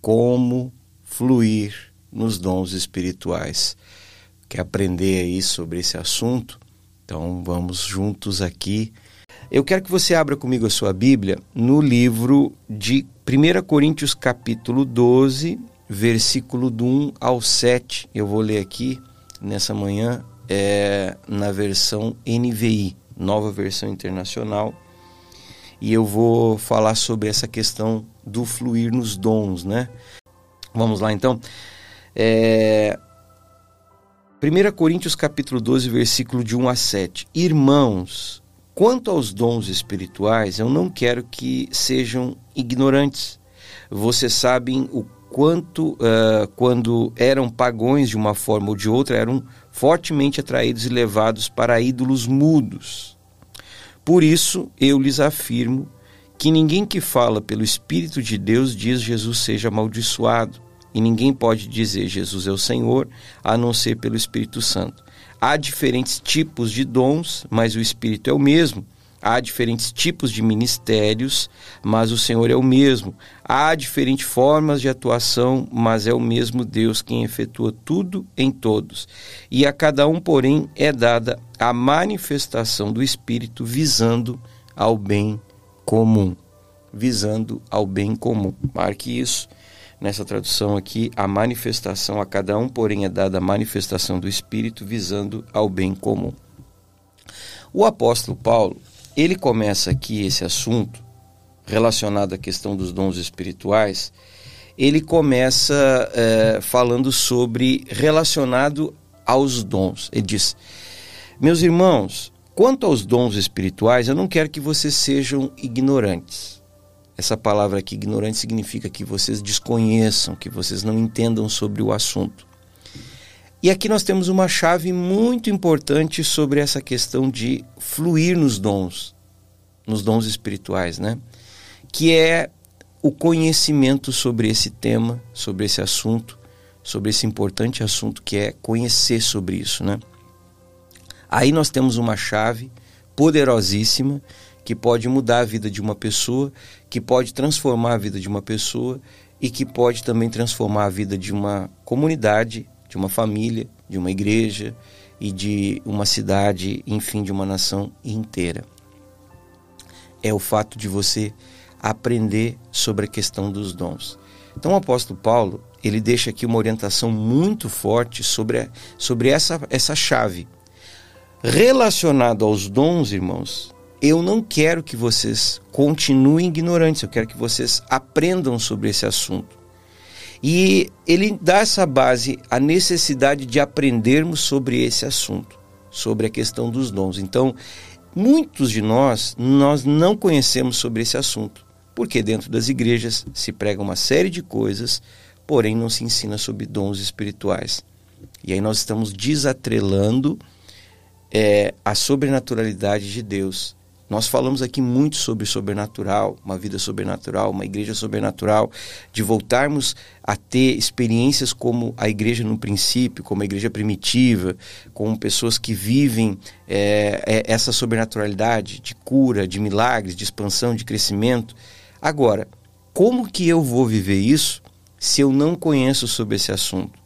Como fluir nos dons espirituais. Quer aprender aí sobre esse assunto? Então vamos juntos aqui. Eu quero que você abra comigo a sua Bíblia no livro de 1 Coríntios capítulo 12, versículo do 1 ao 7. Eu vou ler aqui nessa manhã é, na versão NVI, nova versão internacional. E eu vou falar sobre essa questão do fluir nos dons, né? Vamos lá então. É... 1 Coríntios capítulo 12, versículo de 1 a 7. Irmãos, quanto aos dons espirituais, eu não quero que sejam ignorantes. Vocês sabem o quanto, uh, quando eram pagões de uma forma ou de outra, eram fortemente atraídos e levados para ídolos mudos. Por isso, eu lhes afirmo que ninguém que fala pelo Espírito de Deus diz Jesus seja amaldiçoado e ninguém pode dizer Jesus é o Senhor a não ser pelo Espírito Santo. Há diferentes tipos de dons, mas o Espírito é o mesmo. Há diferentes tipos de ministérios, mas o Senhor é o mesmo. Há diferentes formas de atuação, mas é o mesmo Deus quem efetua tudo em todos. E a cada um, porém, é dada a manifestação do Espírito visando ao bem comum. Visando ao bem comum. Marque isso nessa tradução aqui, a manifestação a cada um, porém, é dada a manifestação do Espírito visando ao bem comum. O apóstolo Paulo, ele começa aqui esse assunto relacionado à questão dos dons espirituais, ele começa é, falando sobre relacionado aos dons. Ele diz: Meus irmãos, quanto aos dons espirituais, eu não quero que vocês sejam ignorantes. Essa palavra aqui, ignorante, significa que vocês desconheçam, que vocês não entendam sobre o assunto. E aqui nós temos uma chave muito importante sobre essa questão de fluir nos dons, nos dons espirituais, né? Que é o conhecimento sobre esse tema, sobre esse assunto, sobre esse importante assunto que é conhecer sobre isso, né? Aí nós temos uma chave poderosíssima que pode mudar a vida de uma pessoa, que pode transformar a vida de uma pessoa e que pode também transformar a vida de uma comunidade, de uma família, de uma igreja e de uma cidade, enfim, de uma nação inteira. É o fato de você aprender sobre a questão dos dons. Então o apóstolo Paulo, ele deixa aqui uma orientação muito forte sobre, a, sobre essa, essa chave. Relacionado aos dons, irmãos, eu não quero que vocês continuem ignorantes, eu quero que vocês aprendam sobre esse assunto. E ele dá essa base, a necessidade de aprendermos sobre esse assunto, sobre a questão dos dons. Então, muitos de nós, nós não conhecemos sobre esse assunto, porque dentro das igrejas se prega uma série de coisas, porém não se ensina sobre dons espirituais. E aí nós estamos desatrelando é, a sobrenaturalidade de Deus nós falamos aqui muito sobre sobrenatural, uma vida sobrenatural, uma igreja sobrenatural, de voltarmos a ter experiências como a igreja no princípio, como a igreja primitiva, com pessoas que vivem é, essa sobrenaturalidade de cura, de milagres, de expansão, de crescimento. Agora, como que eu vou viver isso se eu não conheço sobre esse assunto?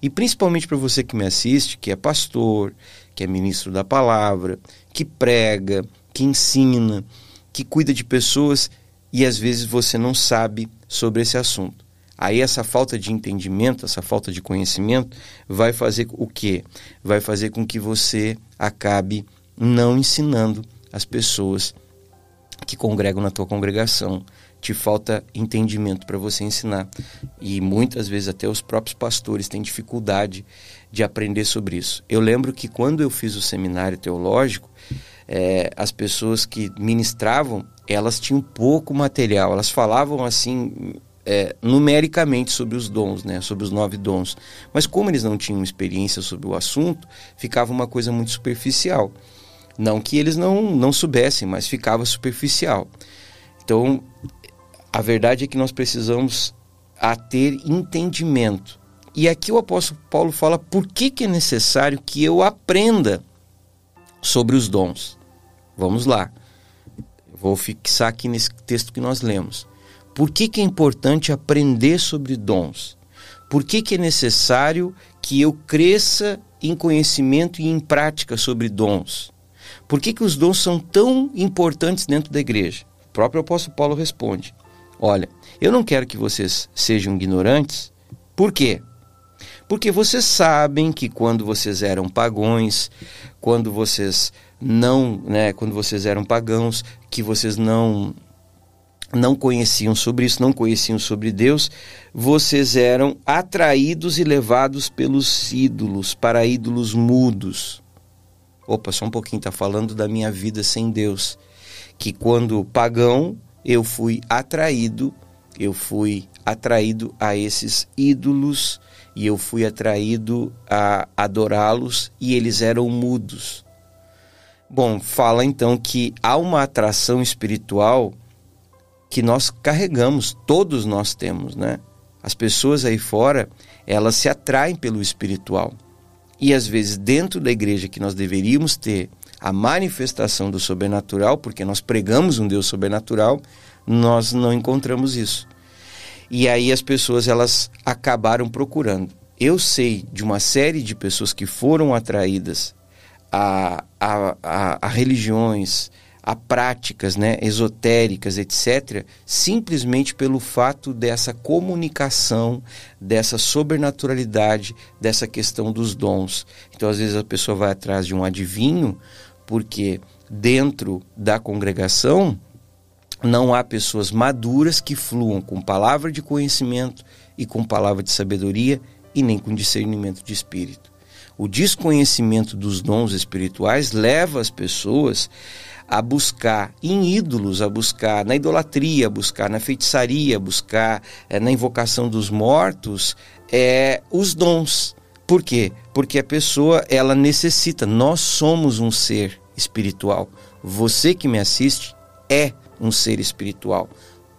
E principalmente para você que me assiste, que é pastor, que é ministro da palavra, que prega, que ensina, que cuida de pessoas e às vezes você não sabe sobre esse assunto. Aí essa falta de entendimento, essa falta de conhecimento vai fazer o quê? Vai fazer com que você acabe não ensinando as pessoas que congregam na tua congregação. Te falta entendimento para você ensinar. E muitas vezes até os próprios pastores têm dificuldade de aprender sobre isso. Eu lembro que quando eu fiz o seminário teológico, é, as pessoas que ministravam, elas tinham pouco material, elas falavam assim é, numericamente sobre os dons, né, sobre os nove dons. Mas como eles não tinham experiência sobre o assunto, ficava uma coisa muito superficial. Não que eles não, não soubessem, mas ficava superficial. Então, a verdade é que nós precisamos a ter entendimento. E aqui o apóstolo Paulo fala por que, que é necessário que eu aprenda sobre os dons. Vamos lá. Vou fixar aqui nesse texto que nós lemos. Por que, que é importante aprender sobre dons? Por que, que é necessário que eu cresça em conhecimento e em prática sobre dons? Por que, que os dons são tão importantes dentro da igreja? O próprio apóstolo Paulo responde: Olha, eu não quero que vocês sejam ignorantes. Por quê? Porque vocês sabem que quando vocês eram pagões, quando vocês não, né, quando vocês eram pagãos, que vocês não não conheciam sobre isso, não conheciam sobre Deus, vocês eram atraídos e levados pelos ídolos, para ídolos mudos. Opa, só um pouquinho, está falando da minha vida sem Deus. Que quando pagão, eu fui atraído, eu fui atraído a esses ídolos e eu fui atraído a adorá-los e eles eram mudos. Bom, fala então que há uma atração espiritual que nós carregamos, todos nós temos, né? As pessoas aí fora, elas se atraem pelo espiritual. E às vezes dentro da igreja que nós deveríamos ter a manifestação do sobrenatural, porque nós pregamos um Deus sobrenatural, nós não encontramos isso. E aí as pessoas elas acabaram procurando. Eu sei de uma série de pessoas que foram atraídas a, a, a, a religiões, a práticas né, esotéricas, etc., simplesmente pelo fato dessa comunicação, dessa sobrenaturalidade, dessa questão dos dons. Então, às vezes, a pessoa vai atrás de um adivinho, porque dentro da congregação não há pessoas maduras que fluam com palavra de conhecimento e com palavra de sabedoria e nem com discernimento de espírito. O desconhecimento dos dons espirituais leva as pessoas a buscar em ídolos, a buscar na idolatria, a buscar na feitiçaria, a buscar é, na invocação dos mortos, é, os dons. Por quê? Porque a pessoa ela necessita. Nós somos um ser espiritual. Você que me assiste é um ser espiritual.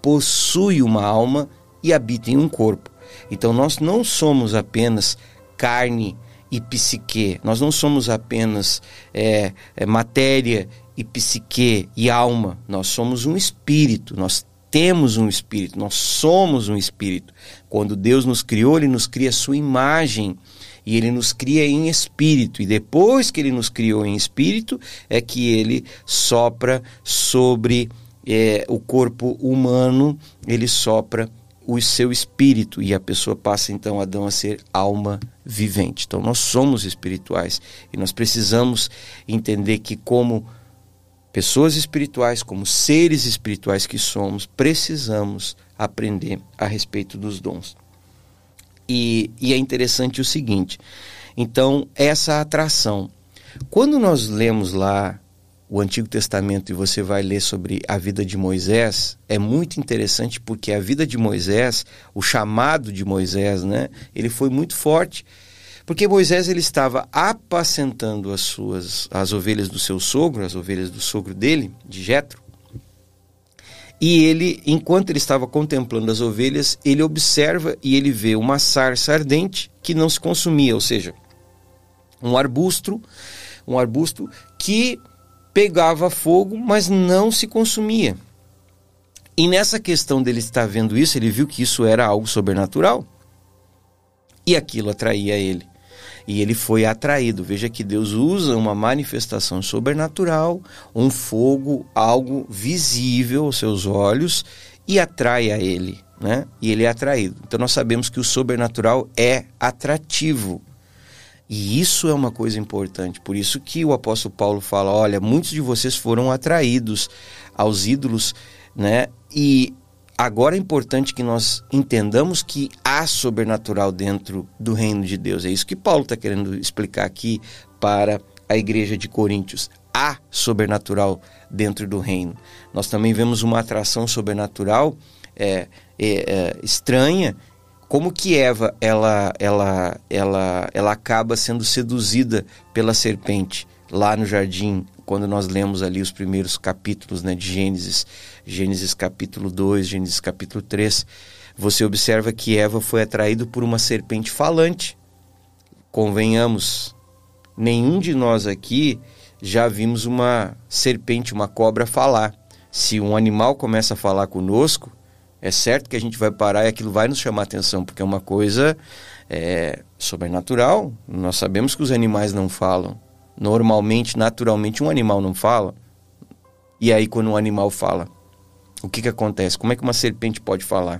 Possui uma alma e habita em um corpo. Então nós não somos apenas carne e psique. Nós não somos apenas é, é, matéria e psique e alma. Nós somos um espírito, nós temos um espírito, nós somos um espírito. Quando Deus nos criou, Ele nos cria a sua imagem e Ele nos cria em espírito. E depois que Ele nos criou em espírito, é que Ele sopra sobre é, o corpo humano, Ele sopra o seu espírito e a pessoa passa então Adão a ser alma vivente. Então nós somos espirituais e nós precisamos entender que como pessoas espirituais, como seres espirituais que somos, precisamos aprender a respeito dos dons. E, e é interessante o seguinte: então, essa atração. Quando nós lemos lá o Antigo Testamento e você vai ler sobre a vida de Moisés, é muito interessante porque a vida de Moisés, o chamado de Moisés, né, ele foi muito forte. Porque Moisés ele estava apacentando as suas as ovelhas do seu sogro, as ovelhas do sogro dele, de Jetro. E ele, enquanto ele estava contemplando as ovelhas, ele observa e ele vê uma sarça ardente que não se consumia, ou seja, um arbusto, um arbusto que pegava fogo, mas não se consumia. E nessa questão dele estar vendo isso, ele viu que isso era algo sobrenatural. E aquilo atraía ele e ele foi atraído. Veja que Deus usa uma manifestação sobrenatural, um fogo, algo visível aos seus olhos e atrai a ele, né? E ele é atraído. Então nós sabemos que o sobrenatural é atrativo. E isso é uma coisa importante. Por isso que o apóstolo Paulo fala: olha, muitos de vocês foram atraídos aos ídolos, né? E Agora é importante que nós entendamos que há sobrenatural dentro do reino de Deus. É isso que Paulo está querendo explicar aqui para a igreja de Coríntios. Há sobrenatural dentro do reino. Nós também vemos uma atração sobrenatural é, é, é, estranha, como que Eva ela, ela, ela, ela acaba sendo seduzida pela serpente lá no jardim quando nós lemos ali os primeiros capítulos né, de Gênesis, Gênesis capítulo 2, Gênesis capítulo 3, você observa que Eva foi atraído por uma serpente falante. Convenhamos, nenhum de nós aqui já vimos uma serpente, uma cobra falar. Se um animal começa a falar conosco, É certo que a gente vai parar e aquilo vai nos chamar atenção, porque é uma coisa é, sobrenatural. Nós sabemos que os animais não falam. Normalmente, naturalmente, um animal não fala. E aí, quando um animal fala, o que, que acontece? Como é que uma serpente pode falar?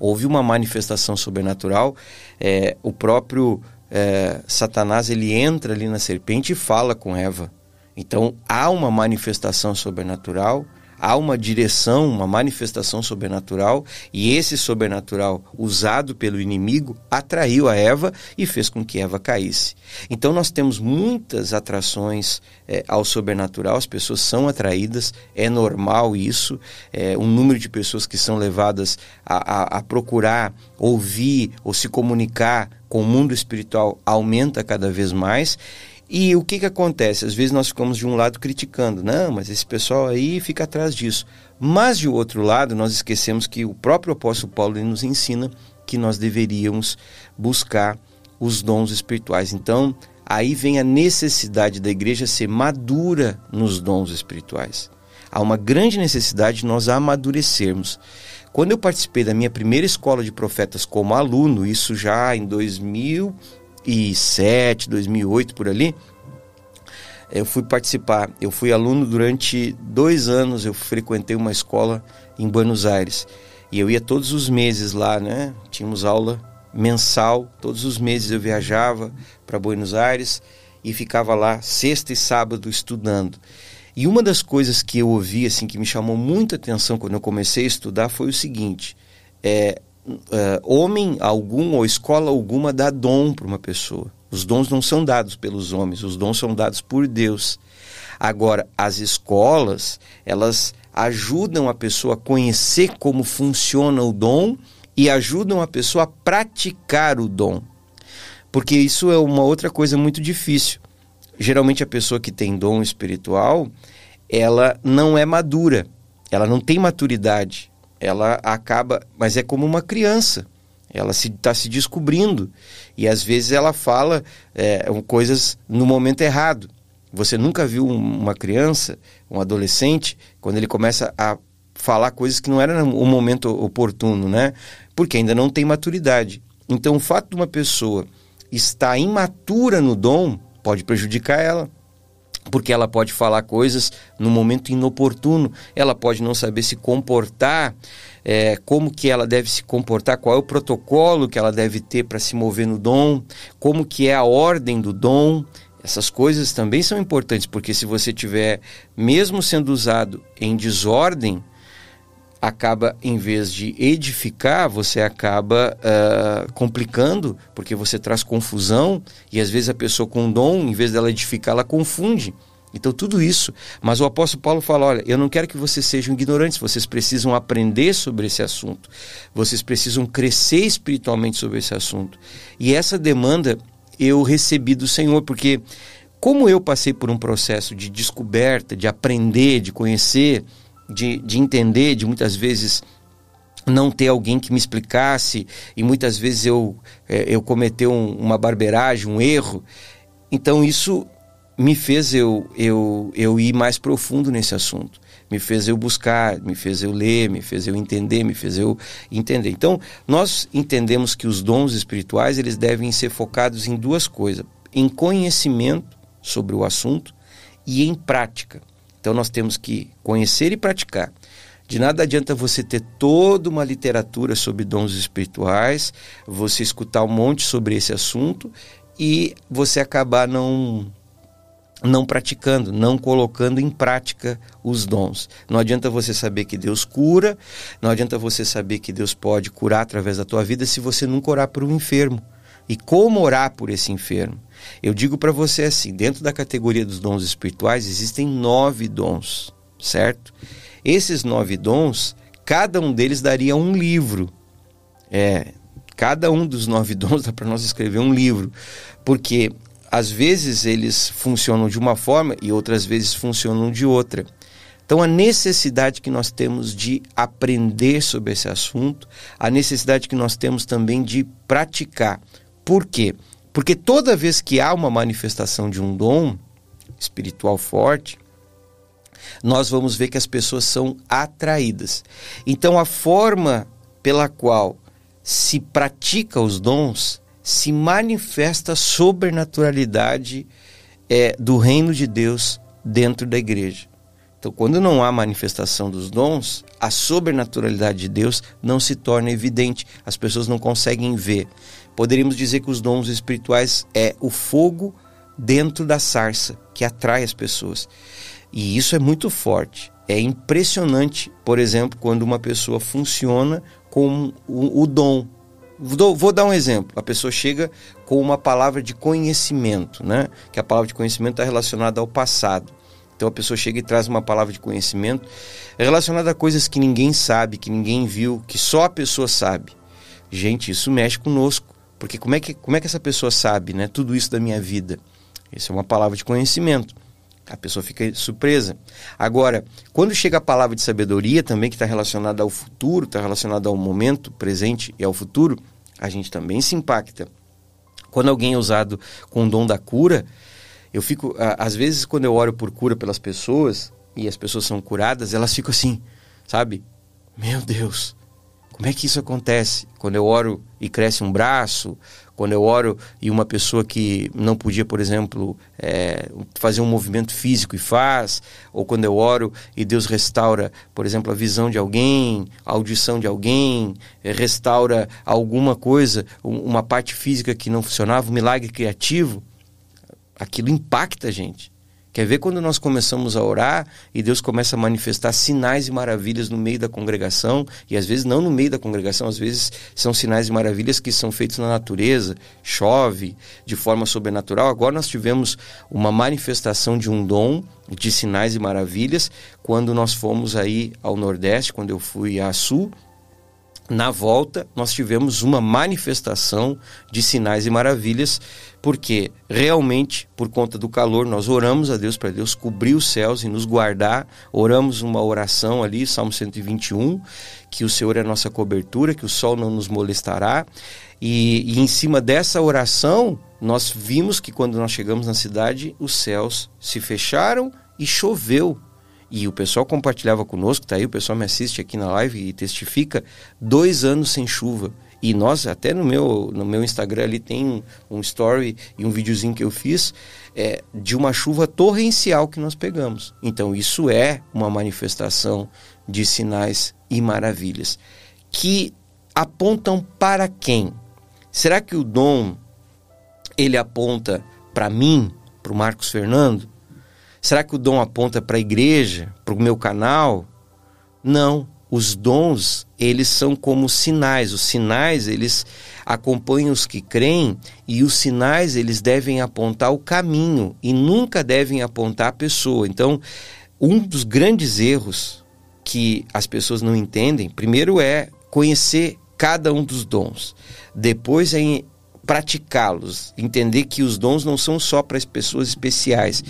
Houve uma manifestação sobrenatural. É, o próprio é, Satanás ele entra ali na serpente e fala com Eva. Então há uma manifestação sobrenatural há uma direção, uma manifestação sobrenatural, e esse sobrenatural usado pelo inimigo atraiu a Eva e fez com que Eva caísse. Então nós temos muitas atrações é, ao sobrenatural, as pessoas são atraídas, é normal isso, é, um número de pessoas que são levadas a, a, a procurar ouvir ou se comunicar com o mundo espiritual aumenta cada vez mais e o que, que acontece? Às vezes nós ficamos de um lado criticando, não, mas esse pessoal aí fica atrás disso. Mas de outro lado, nós esquecemos que o próprio apóstolo Paulo nos ensina que nós deveríamos buscar os dons espirituais. Então, aí vem a necessidade da igreja ser madura nos dons espirituais. Há uma grande necessidade de nós amadurecermos. Quando eu participei da minha primeira escola de profetas como aluno, isso já em 2000 2007, 2008 por ali, eu fui participar. Eu fui aluno durante dois anos. Eu frequentei uma escola em Buenos Aires e eu ia todos os meses lá, né? Tínhamos aula mensal. Todos os meses eu viajava para Buenos Aires e ficava lá sexta e sábado estudando. E uma das coisas que eu ouvi assim que me chamou muita atenção quando eu comecei a estudar foi o seguinte: é, uh, homem algum ou escola alguma dá dom para uma pessoa. Os dons não são dados pelos homens, os dons são dados por Deus. Agora, as escolas, elas ajudam a pessoa a conhecer como funciona o dom e ajudam a pessoa a praticar o dom. Porque isso é uma outra coisa muito difícil. Geralmente a pessoa que tem dom espiritual, ela não é madura, ela não tem maturidade ela acaba, mas é como uma criança, ela está se, tá se descobrindo e às vezes ela fala é, coisas no momento errado. Você nunca viu uma criança, um adolescente, quando ele começa a falar coisas que não eram o momento oportuno, né? Porque ainda não tem maturidade. Então, o fato de uma pessoa estar imatura no dom pode prejudicar ela porque ela pode falar coisas no momento inoportuno, ela pode não saber se comportar, é, como que ela deve se comportar, qual é o protocolo que ela deve ter para se mover no dom, como que é a ordem do dom. Essas coisas também são importantes, porque se você tiver, mesmo sendo usado em desordem, acaba, em vez de edificar, você acaba uh, complicando, porque você traz confusão e às vezes a pessoa com dom, em vez dela edificar, ela confunde. Então, tudo isso. Mas o apóstolo Paulo fala: olha, eu não quero que vocês sejam ignorantes, vocês precisam aprender sobre esse assunto, vocês precisam crescer espiritualmente sobre esse assunto. E essa demanda eu recebi do Senhor, porque, como eu passei por um processo de descoberta, de aprender, de conhecer, de, de entender, de muitas vezes não ter alguém que me explicasse e muitas vezes eu, é, eu cometer um, uma barbeiragem, um erro. Então isso me fez eu, eu, eu ir mais profundo nesse assunto. Me fez eu buscar, me fez eu ler, me fez eu entender, me fez eu entender. Então, nós entendemos que os dons espirituais eles devem ser focados em duas coisas: em conhecimento sobre o assunto e em prática. Então nós temos que conhecer e praticar. De nada adianta você ter toda uma literatura sobre dons espirituais, você escutar um monte sobre esse assunto e você acabar não não praticando, não colocando em prática os dons. Não adianta você saber que Deus cura, não adianta você saber que Deus pode curar através da tua vida se você nunca orar por um enfermo. E como orar por esse enfermo? Eu digo para você assim: dentro da categoria dos dons espirituais existem nove dons, certo? Esses nove dons, cada um deles daria um livro. É, cada um dos nove dons dá para nós escrever um livro, porque às vezes eles funcionam de uma forma e outras vezes funcionam de outra. Então, a necessidade que nós temos de aprender sobre esse assunto, a necessidade que nós temos também de praticar. Por quê? Porque toda vez que há uma manifestação de um dom espiritual forte, nós vamos ver que as pessoas são atraídas. Então, a forma pela qual se pratica os dons se manifesta a sobrenaturalidade é, do reino de Deus dentro da igreja. Então, quando não há manifestação dos dons, a sobrenaturalidade de Deus não se torna evidente, as pessoas não conseguem ver. Poderíamos dizer que os dons espirituais é o fogo dentro da sarça que atrai as pessoas. E isso é muito forte. É impressionante, por exemplo, quando uma pessoa funciona com o, o dom. Vou, vou dar um exemplo. A pessoa chega com uma palavra de conhecimento, né? Que a palavra de conhecimento está relacionada ao passado. Então a pessoa chega e traz uma palavra de conhecimento relacionada a coisas que ninguém sabe, que ninguém viu, que só a pessoa sabe. Gente, isso mexe conosco, porque como é que, como é que essa pessoa sabe, né? Tudo isso da minha vida. Isso é uma palavra de conhecimento. A pessoa fica surpresa. Agora, quando chega a palavra de sabedoria também, que está relacionada ao futuro, está relacionada ao momento presente e ao futuro, a gente também se impacta. Quando alguém é usado com o dom da cura, eu fico, às vezes, quando eu oro por cura pelas pessoas e as pessoas são curadas, elas ficam assim, sabe? Meu Deus, como é que isso acontece? Quando eu oro e cresce um braço, quando eu oro e uma pessoa que não podia, por exemplo, é, fazer um movimento físico e faz, ou quando eu oro e Deus restaura, por exemplo, a visão de alguém, a audição de alguém, é, restaura alguma coisa, uma parte física que não funcionava, um milagre criativo aquilo impacta a gente. Quer ver quando nós começamos a orar e Deus começa a manifestar sinais e maravilhas no meio da congregação, e às vezes não no meio da congregação, às vezes são sinais e maravilhas que são feitos na natureza, chove de forma sobrenatural. Agora nós tivemos uma manifestação de um dom de sinais e maravilhas quando nós fomos aí ao Nordeste, quando eu fui a Sul, na volta, nós tivemos uma manifestação de sinais e maravilhas, porque realmente, por conta do calor, nós oramos a Deus para Deus cobrir os céus e nos guardar. Oramos uma oração ali, Salmo 121, que o Senhor é a nossa cobertura, que o sol não nos molestará. E, e em cima dessa oração, nós vimos que quando nós chegamos na cidade, os céus se fecharam e choveu e o pessoal compartilhava conosco, tá aí, o pessoal me assiste aqui na live e testifica, dois anos sem chuva. E nós, até no meu, no meu Instagram ali tem um, story e um videozinho que eu fiz é, de uma chuva torrencial que nós pegamos. Então isso é uma manifestação de sinais e maravilhas que apontam para quem? Será que o dom ele aponta para mim, para o Marcos Fernando? Será que o dom aponta para a igreja, para o meu canal? Não. Os dons, eles são como sinais. Os sinais, eles acompanham os que creem e os sinais, eles devem apontar o caminho e nunca devem apontar a pessoa. Então, um dos grandes erros que as pessoas não entendem, primeiro é conhecer cada um dos dons. Depois é praticá-los, entender que os dons não são só para as pessoas especiais,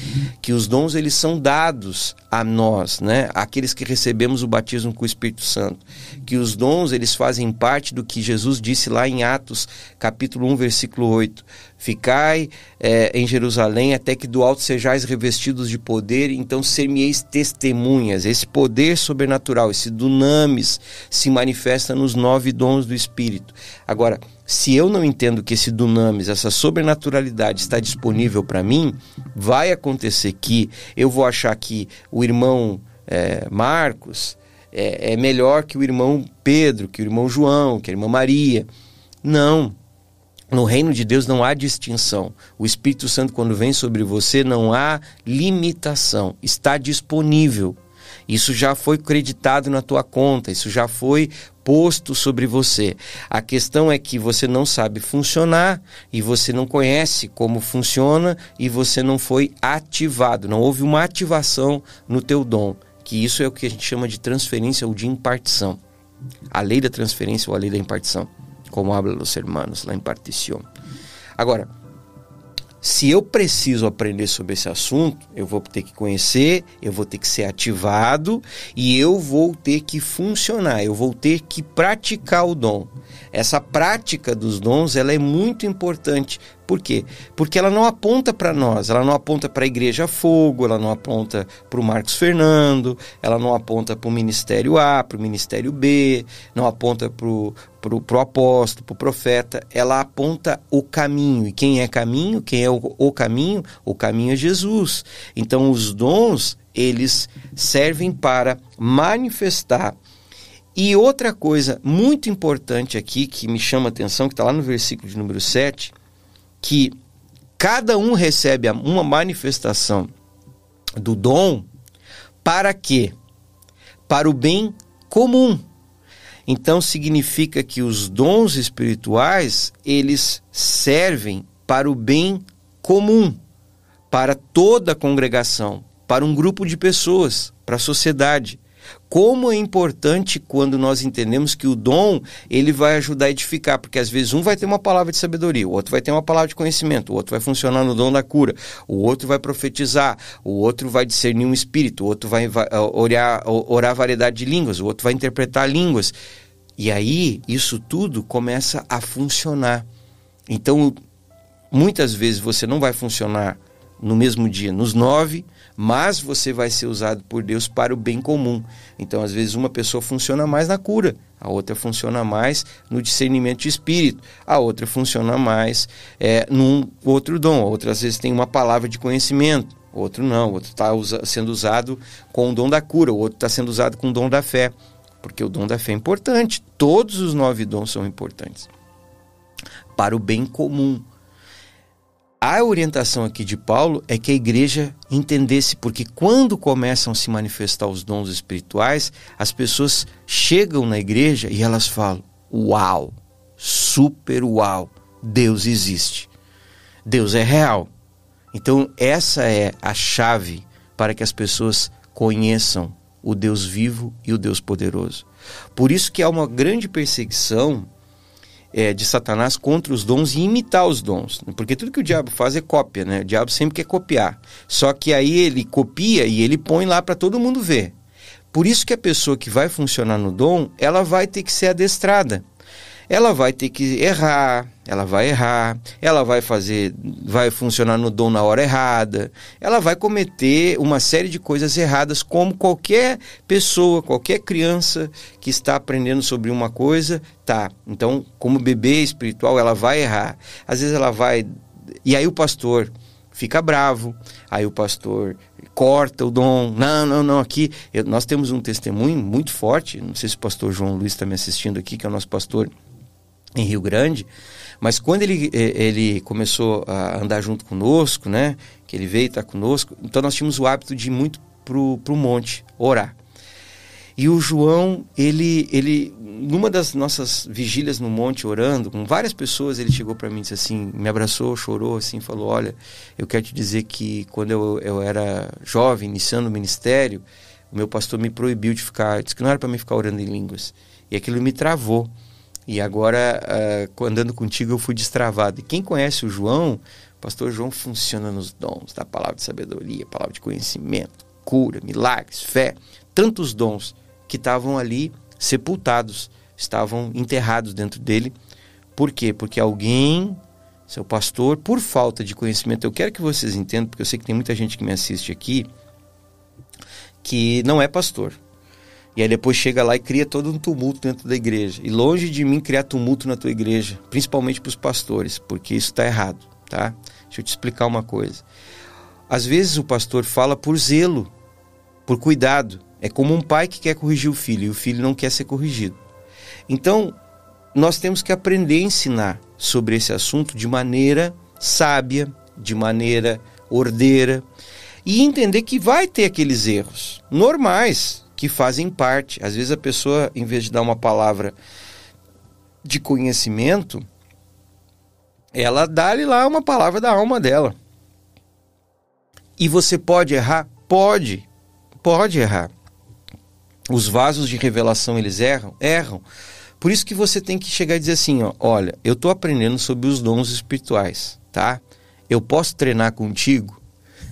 que os dons eles são dados a nós, né? Aqueles que recebemos o batismo com o Espírito Santo, que os dons eles fazem parte do que Jesus disse lá em Atos, capítulo 1, versículo 8. Ficai é, em Jerusalém até que do alto sejais revestidos de poder, então ser-me-eis testemunhas. Esse poder sobrenatural, esse dunamis, se manifesta nos nove dons do Espírito. Agora, se eu não entendo que esse dunamis, essa sobrenaturalidade está disponível para mim, vai acontecer que eu vou achar que o irmão é, Marcos é, é melhor que o irmão Pedro, que o irmão João, que a irmã Maria. Não. No reino de Deus não há distinção. O Espírito Santo, quando vem sobre você, não há limitação. Está disponível. Isso já foi creditado na tua conta, isso já foi posto sobre você. A questão é que você não sabe funcionar e você não conhece como funciona e você não foi ativado, não houve uma ativação no teu dom, que isso é o que a gente chama de transferência ou de impartição. A lei da transferência ou a lei da impartição como habla los hermanos, la impartición. Agora, se eu preciso aprender sobre esse assunto, eu vou ter que conhecer, eu vou ter que ser ativado e eu vou ter que funcionar, eu vou ter que praticar o dom. Essa prática dos dons ela é muito importante Por quê? Porque ela não aponta para nós, ela não aponta para a Igreja Fogo, ela não aponta para o Marcos Fernando, ela não aponta para o Ministério A, para o Ministério B, não aponta para o pro, apóstolo, para o profeta, ela aponta o caminho. E quem é caminho? Quem é o, o caminho? O caminho é Jesus. Então os dons, eles servem para manifestar e outra coisa muito importante aqui que me chama a atenção, que está lá no versículo de número 7, que cada um recebe uma manifestação do dom para quê? Para o bem comum. Então significa que os dons espirituais, eles servem para o bem comum, para toda a congregação, para um grupo de pessoas, para a sociedade. Como é importante quando nós entendemos que o dom ele vai ajudar a edificar, porque às vezes um vai ter uma palavra de sabedoria, o outro vai ter uma palavra de conhecimento, o outro vai funcionar no dom da cura, o outro vai profetizar, o outro vai discernir um espírito, o outro vai, orar, orar variedade de línguas, o outro vai interpretar línguas. E aí isso tudo começa a funcionar. Então, muitas vezes você não vai funcionar no mesmo dia, nos nove, mas você vai ser usado por Deus para o bem comum. Então, às vezes, uma pessoa funciona mais na cura, a outra funciona mais no discernimento de espírito, a outra funciona mais é, num outro dom, a outra às vezes tem uma palavra de conhecimento, outro não, outro está usa, sendo usado com o dom da cura, o outro está sendo usado com o dom da fé, porque o dom da fé é importante, todos os nove dons são importantes para o bem comum a orientação aqui de Paulo é que a igreja entendesse, porque quando começam a se manifestar os dons espirituais, as pessoas chegam na igreja e elas falam: Uau, super uau, Deus existe, Deus é real. Então, essa é a chave para que as pessoas conheçam o Deus vivo e o Deus poderoso. Por isso que há uma grande perseguição é, de Satanás contra os dons e imitar os dons. Porque tudo que o diabo faz é cópia, né? O diabo sempre quer copiar. Só que aí ele copia e ele põe lá para todo mundo ver. Por isso que a pessoa que vai funcionar no dom, ela vai ter que ser adestrada ela vai ter que errar, ela vai errar, ela vai fazer, vai funcionar no dom na hora errada, ela vai cometer uma série de coisas erradas, como qualquer pessoa, qualquer criança que está aprendendo sobre uma coisa, tá. Então, como bebê espiritual, ela vai errar. Às vezes ela vai. E aí o pastor fica bravo, aí o pastor corta o dom. Não, não, não, aqui eu, nós temos um testemunho muito forte. Não sei se o pastor João Luiz está me assistindo aqui, que é o nosso pastor em Rio Grande, mas quando ele, eh, ele começou a andar junto conosco, né, que ele veio estar conosco, então nós tínhamos o hábito de ir muito pro, pro monte orar. E o João, ele, ele, numa das nossas vigílias no monte orando, com várias pessoas, ele chegou para mim e disse assim, me abraçou, chorou, assim, falou: Olha, eu quero te dizer que quando eu, eu era jovem, iniciando o ministério, o meu pastor me proibiu de ficar, disse que não era para mim ficar orando em línguas. E aquilo me travou. E agora, uh, andando contigo, eu fui destravado. E quem conhece o João, o pastor João funciona nos dons da palavra de sabedoria, palavra de conhecimento, cura, milagres, fé, tantos dons que estavam ali sepultados, estavam enterrados dentro dele. Por quê? Porque alguém, seu pastor, por falta de conhecimento, eu quero que vocês entendam, porque eu sei que tem muita gente que me assiste aqui, que não é pastor. E aí depois chega lá e cria todo um tumulto dentro da igreja. E longe de mim criar tumulto na tua igreja, principalmente para os pastores, porque isso está errado, tá? Deixa eu te explicar uma coisa. Às vezes o pastor fala por zelo, por cuidado. É como um pai que quer corrigir o filho e o filho não quer ser corrigido. Então, nós temos que aprender a ensinar sobre esse assunto de maneira sábia, de maneira ordeira e entender que vai ter aqueles erros normais, que fazem parte. Às vezes a pessoa, em vez de dar uma palavra de conhecimento, ela dá-lhe lá uma palavra da alma dela. E você pode errar? Pode. Pode errar. Os vasos de revelação eles erram? Erram. Por isso que você tem que chegar e dizer assim, ó, olha, eu estou aprendendo sobre os dons espirituais, tá? Eu posso treinar contigo?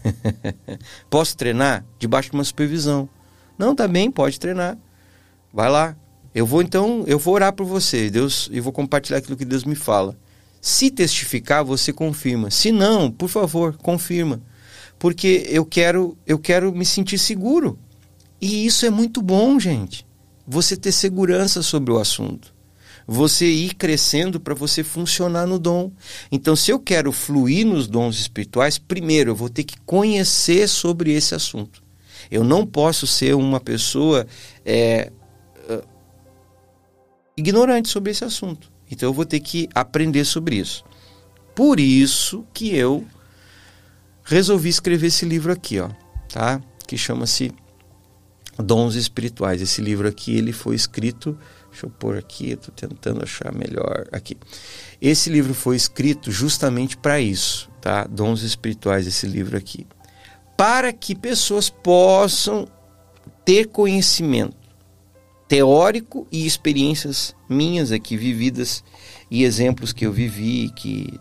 posso treinar debaixo de uma supervisão. Não, tá bem, pode treinar. Vai lá. Eu vou então, eu vou orar por você, Deus, e vou compartilhar aquilo que Deus me fala. Se testificar, você confirma. Se não, por favor, confirma. Porque eu quero, eu quero me sentir seguro. E isso é muito bom, gente. Você ter segurança sobre o assunto. Você ir crescendo para você funcionar no dom. Então, se eu quero fluir nos dons espirituais, primeiro eu vou ter que conhecer sobre esse assunto. Eu não posso ser uma pessoa é, ignorante sobre esse assunto. Então eu vou ter que aprender sobre isso. Por isso que eu resolvi escrever esse livro aqui, ó, tá? Que chama-se Dons Espirituais. Esse livro aqui ele foi escrito, deixa eu pôr aqui, estou tentando achar melhor aqui. Esse livro foi escrito justamente para isso, tá? Dons Espirituais, esse livro aqui, para que pessoas possam ter conhecimento teórico e experiências minhas aqui vividas e exemplos que eu vivi, que